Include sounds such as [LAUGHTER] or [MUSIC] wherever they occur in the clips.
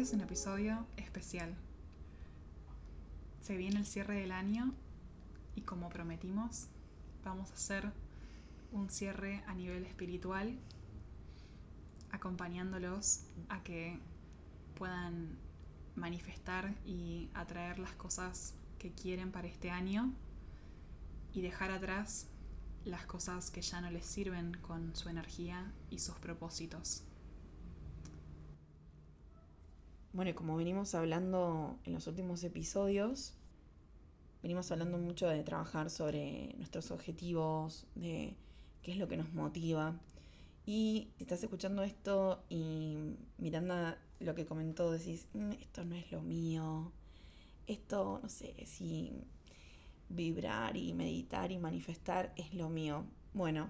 Es un episodio especial. Se viene el cierre del año y como prometimos, vamos a hacer un cierre a nivel espiritual, acompañándolos a que puedan manifestar y atraer las cosas que quieren para este año y dejar atrás las cosas que ya no les sirven con su energía y sus propósitos. Bueno, como venimos hablando en los últimos episodios, venimos hablando mucho de trabajar sobre nuestros objetivos, de qué es lo que nos motiva. Y estás escuchando esto y mirando lo que comentó, decís, mm, esto no es lo mío, esto, no sé, si vibrar y meditar y manifestar es lo mío. Bueno,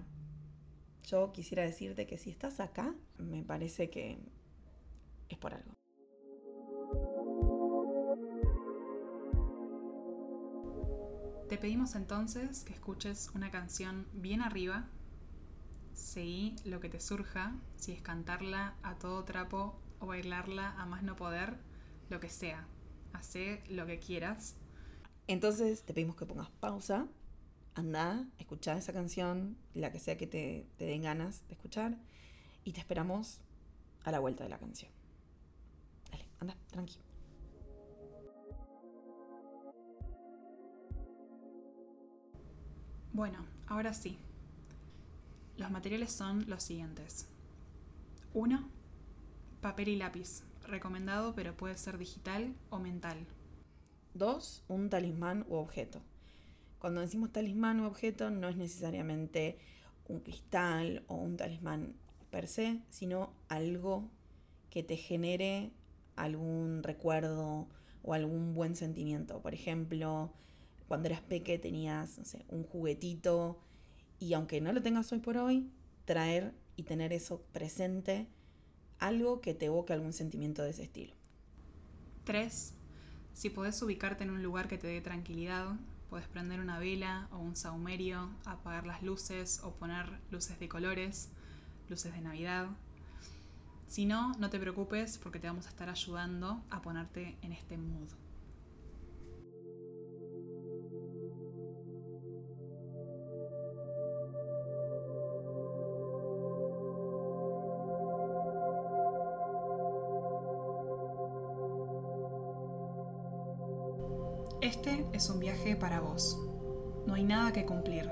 yo quisiera decirte que si estás acá, me parece que es por algo. Te pedimos entonces que escuches una canción bien arriba. Seguí lo que te surja, si es cantarla a todo trapo o bailarla a más no poder, lo que sea. Hacé lo que quieras entonces te pedimos que pongas pausa, anda, escucha esa canción, la que sea que te, te den ganas de escuchar, y te esperamos a la vuelta de la canción. Dale, anda, tranqui. Bueno, ahora sí. Los materiales son los siguientes. 1. Papel y lápiz. Recomendado, pero puede ser digital o mental. Dos, un talismán u objeto. Cuando decimos talismán u objeto no es necesariamente un cristal o un talismán per se, sino algo que te genere algún recuerdo o algún buen sentimiento. Por ejemplo, cuando eras peque tenías un juguetito y aunque no lo tengas hoy por hoy, traer y tener eso presente, algo que te evoque algún sentimiento de ese estilo. Tres, si podés ubicarte en un lugar que te dé tranquilidad, puedes prender una vela o un saumerio, apagar las luces o poner luces de colores, luces de Navidad. Si no, no te preocupes porque te vamos a estar ayudando a ponerte en este mood. Este es un viaje para vos. No hay nada que cumplir,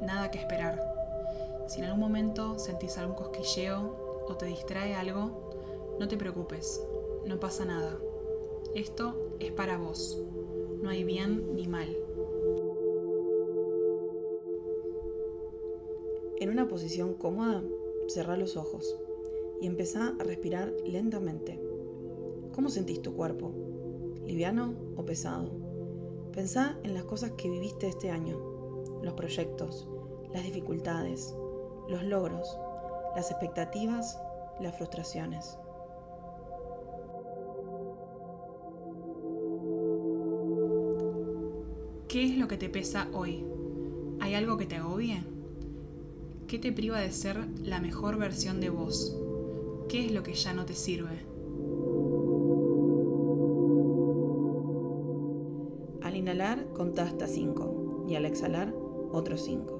nada que esperar. Si en algún momento sentís algún cosquilleo o te distrae algo, no te preocupes, no pasa nada. Esto es para vos. No hay bien ni mal. En una posición cómoda, cerrá los ojos y empezá a respirar lentamente. ¿Cómo sentís tu cuerpo? ¿Liviano o pesado? Pensá en las cosas que viviste este año, los proyectos, las dificultades, los logros, las expectativas, las frustraciones. ¿Qué es lo que te pesa hoy? ¿Hay algo que te agobie? ¿Qué te priva de ser la mejor versión de vos? ¿Qué es lo que ya no te sirve? Contá hasta 5 y al exhalar, otros 5.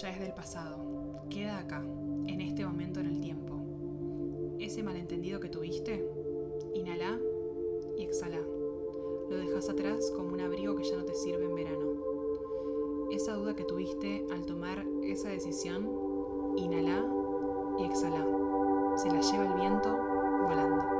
Ya es del pasado. Queda acá, en este momento en el tiempo. Ese malentendido que tuviste, inhala y exhala. Lo dejas atrás como un abrigo que ya no te sirve en verano. Esa duda que tuviste al tomar esa decisión, inhala y exhala. Se la lleva el viento volando.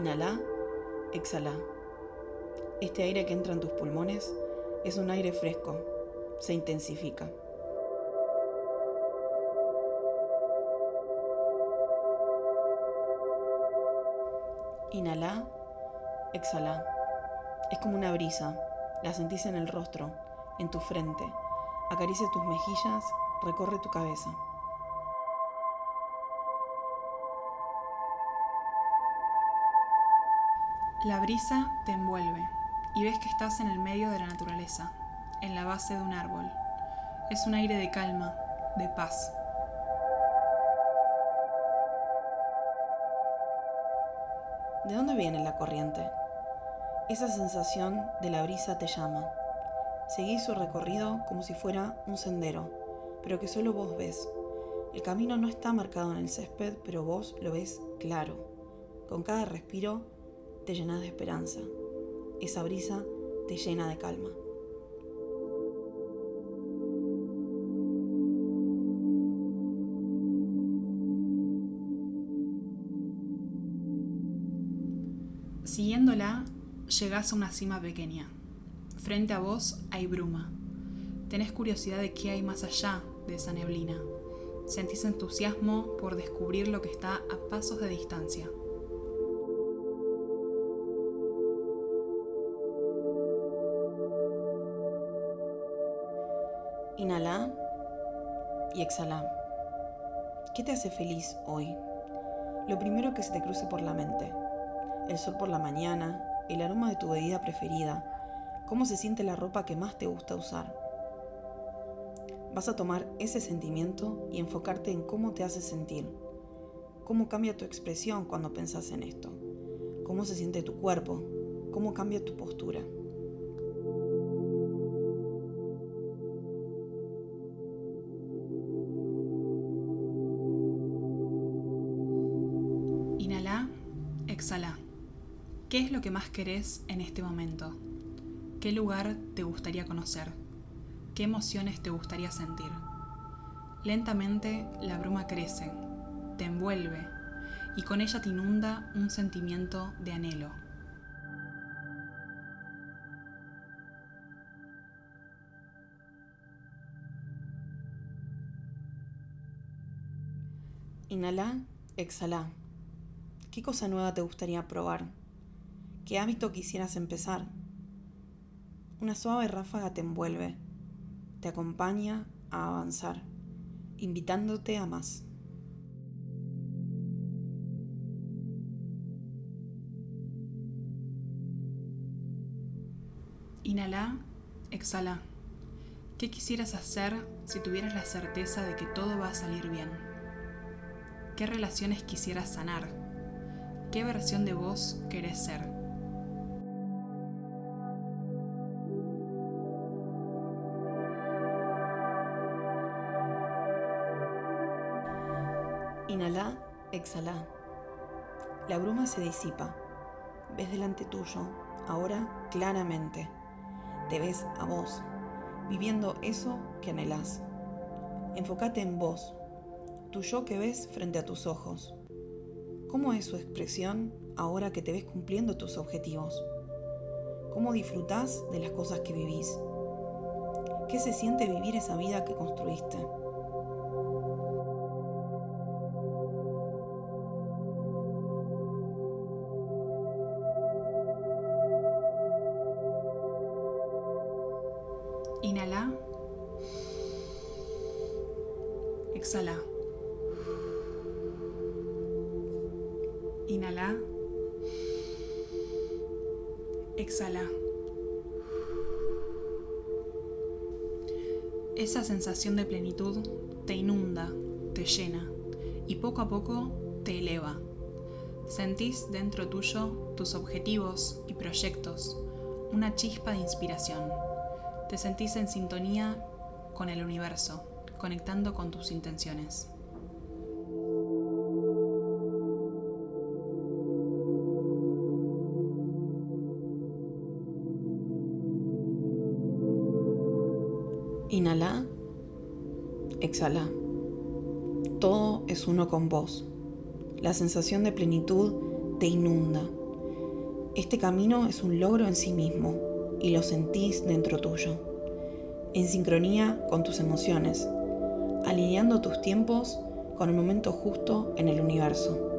Inhala, exhala. Este aire que entra en tus pulmones es un aire fresco, se intensifica. Inhala, exhala. Es como una brisa, la sentís en el rostro, en tu frente, acaricia tus mejillas, recorre tu cabeza. La brisa te envuelve y ves que estás en el medio de la naturaleza, en la base de un árbol. Es un aire de calma, de paz. ¿De dónde viene la corriente? Esa sensación de la brisa te llama. Seguís su recorrido como si fuera un sendero, pero que solo vos ves. El camino no está marcado en el césped, pero vos lo ves claro. Con cada respiro te llenas de esperanza. Esa brisa te llena de calma. Siguiéndola, llegás a una cima pequeña. Frente a vos hay bruma. Tenés curiosidad de qué hay más allá de esa neblina. Sentís entusiasmo por descubrir lo que está a pasos de distancia. Inhala y exhala. ¿Qué te hace feliz hoy? Lo primero que se te cruce por la mente. El sol por la mañana, el aroma de tu bebida preferida, cómo se siente la ropa que más te gusta usar. Vas a tomar ese sentimiento y enfocarte en cómo te hace sentir, cómo cambia tu expresión cuando pensás en esto, cómo se siente tu cuerpo, cómo cambia tu postura. Exhala. ¿Qué es lo que más querés en este momento? ¿Qué lugar te gustaría conocer? ¿Qué emociones te gustaría sentir? Lentamente la bruma crece, te envuelve y con ella te inunda un sentimiento de anhelo. Inhala, exhala. ¿Qué cosa nueva te gustaría probar? ¿Qué hábito quisieras empezar? Una suave ráfaga te envuelve, te acompaña a avanzar, invitándote a más. Inhala, exhala. ¿Qué quisieras hacer si tuvieras la certeza de que todo va a salir bien? ¿Qué relaciones quisieras sanar? ¿Qué versión de vos querés ser? Inhala, exhala. La bruma se disipa. Ves delante tuyo, ahora claramente. Te ves a vos, viviendo eso que anhelás. Enfócate en vos, tu yo que ves frente a tus ojos. ¿Cómo es su expresión ahora que te ves cumpliendo tus objetivos? ¿Cómo disfrutás de las cosas que vivís? ¿Qué se siente vivir esa vida que construiste? Esa sensación de plenitud te inunda, te llena y poco a poco te eleva. Sentís dentro tuyo tus objetivos y proyectos, una chispa de inspiración. Te sentís en sintonía con el universo, conectando con tus intenciones. Inhala, exhala. Todo es uno con vos. La sensación de plenitud te inunda. Este camino es un logro en sí mismo y lo sentís dentro tuyo, en sincronía con tus emociones, alineando tus tiempos con el momento justo en el universo.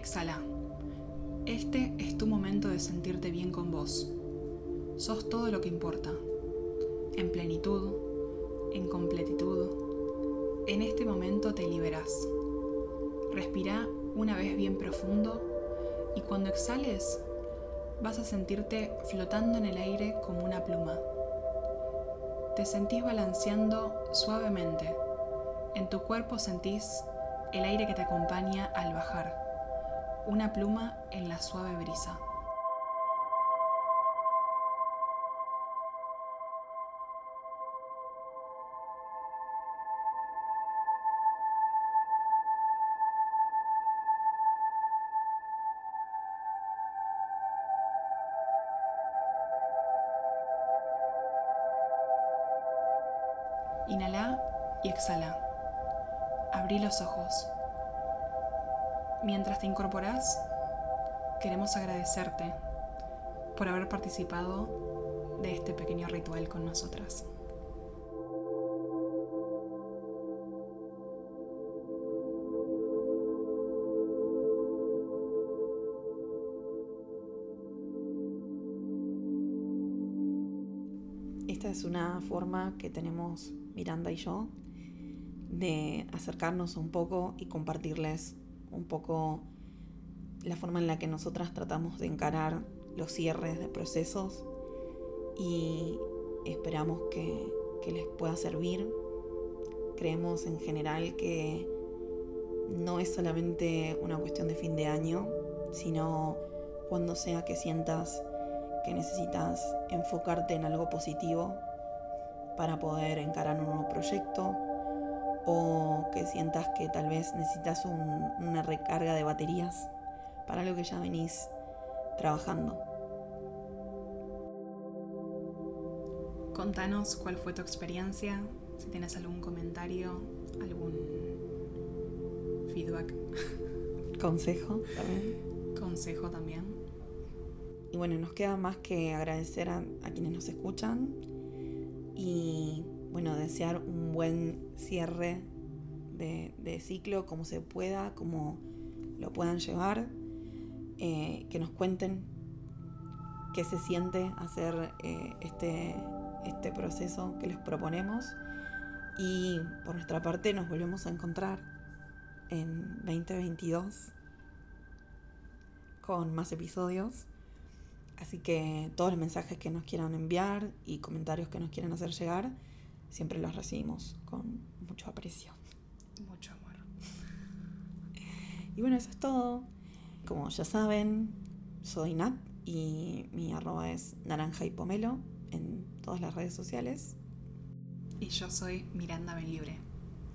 Exhala. Este es tu momento de sentirte bien con vos. Sos todo lo que importa. En plenitud, en completitud. En este momento te liberás. Respira una vez bien profundo y cuando exhales vas a sentirte flotando en el aire como una pluma. Te sentís balanceando suavemente. En tu cuerpo sentís el aire que te acompaña al bajar, una pluma en la suave brisa. Inhala y exhala abrí los ojos. Mientras te incorporas, queremos agradecerte por haber participado de este pequeño ritual con nosotras. Esta es una forma que tenemos Miranda y yo de acercarnos un poco y compartirles un poco la forma en la que nosotras tratamos de encarar los cierres de procesos y esperamos que, les pueda servir. Creemos en general que no es solamente una cuestión de fin de año, sino cuando sea que sientas que necesitas enfocarte en algo positivo para poder encarar un nuevo proyecto o que sientas que tal vez necesitas una recarga de baterías para lo que ya venís trabajando. Contanos cuál fue tu experiencia, si tienes algún comentario, algún feedback. [LAUGHS] Consejo también. Consejo también. Y bueno, nos queda más que agradecer a, a quienes nos escuchan y bueno, desear un buen cierre de, ciclo, como se pueda, como lo puedan llevar, eh, que nos cuenten qué se siente hacer eh, este, este proceso que les proponemos y por nuestra parte nos volvemos a encontrar en 2022 con más episodios. Así que todos los mensajes que nos quieran enviar y comentarios que nos quieran hacer llegar, siempre los recibimos con mucho aprecio. Mucho amor. Y bueno, eso es todo. Como ya saben, soy Nat y mi arroba es naranja y pomelo en todas las redes sociales. Y yo soy Miranda Benlibre.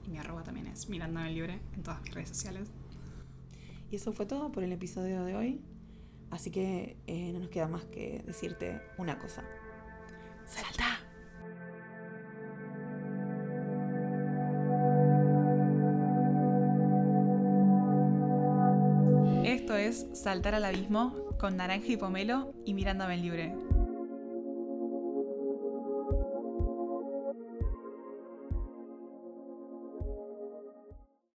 Y mi arroba también es Miranda Benlibre en todas mis redes sociales. Y eso fue todo por el episodio de hoy. Así que eh, no nos queda más que decirte una cosa. Saltar al Abismo con Naranja y Pomelo y Miranda Libre.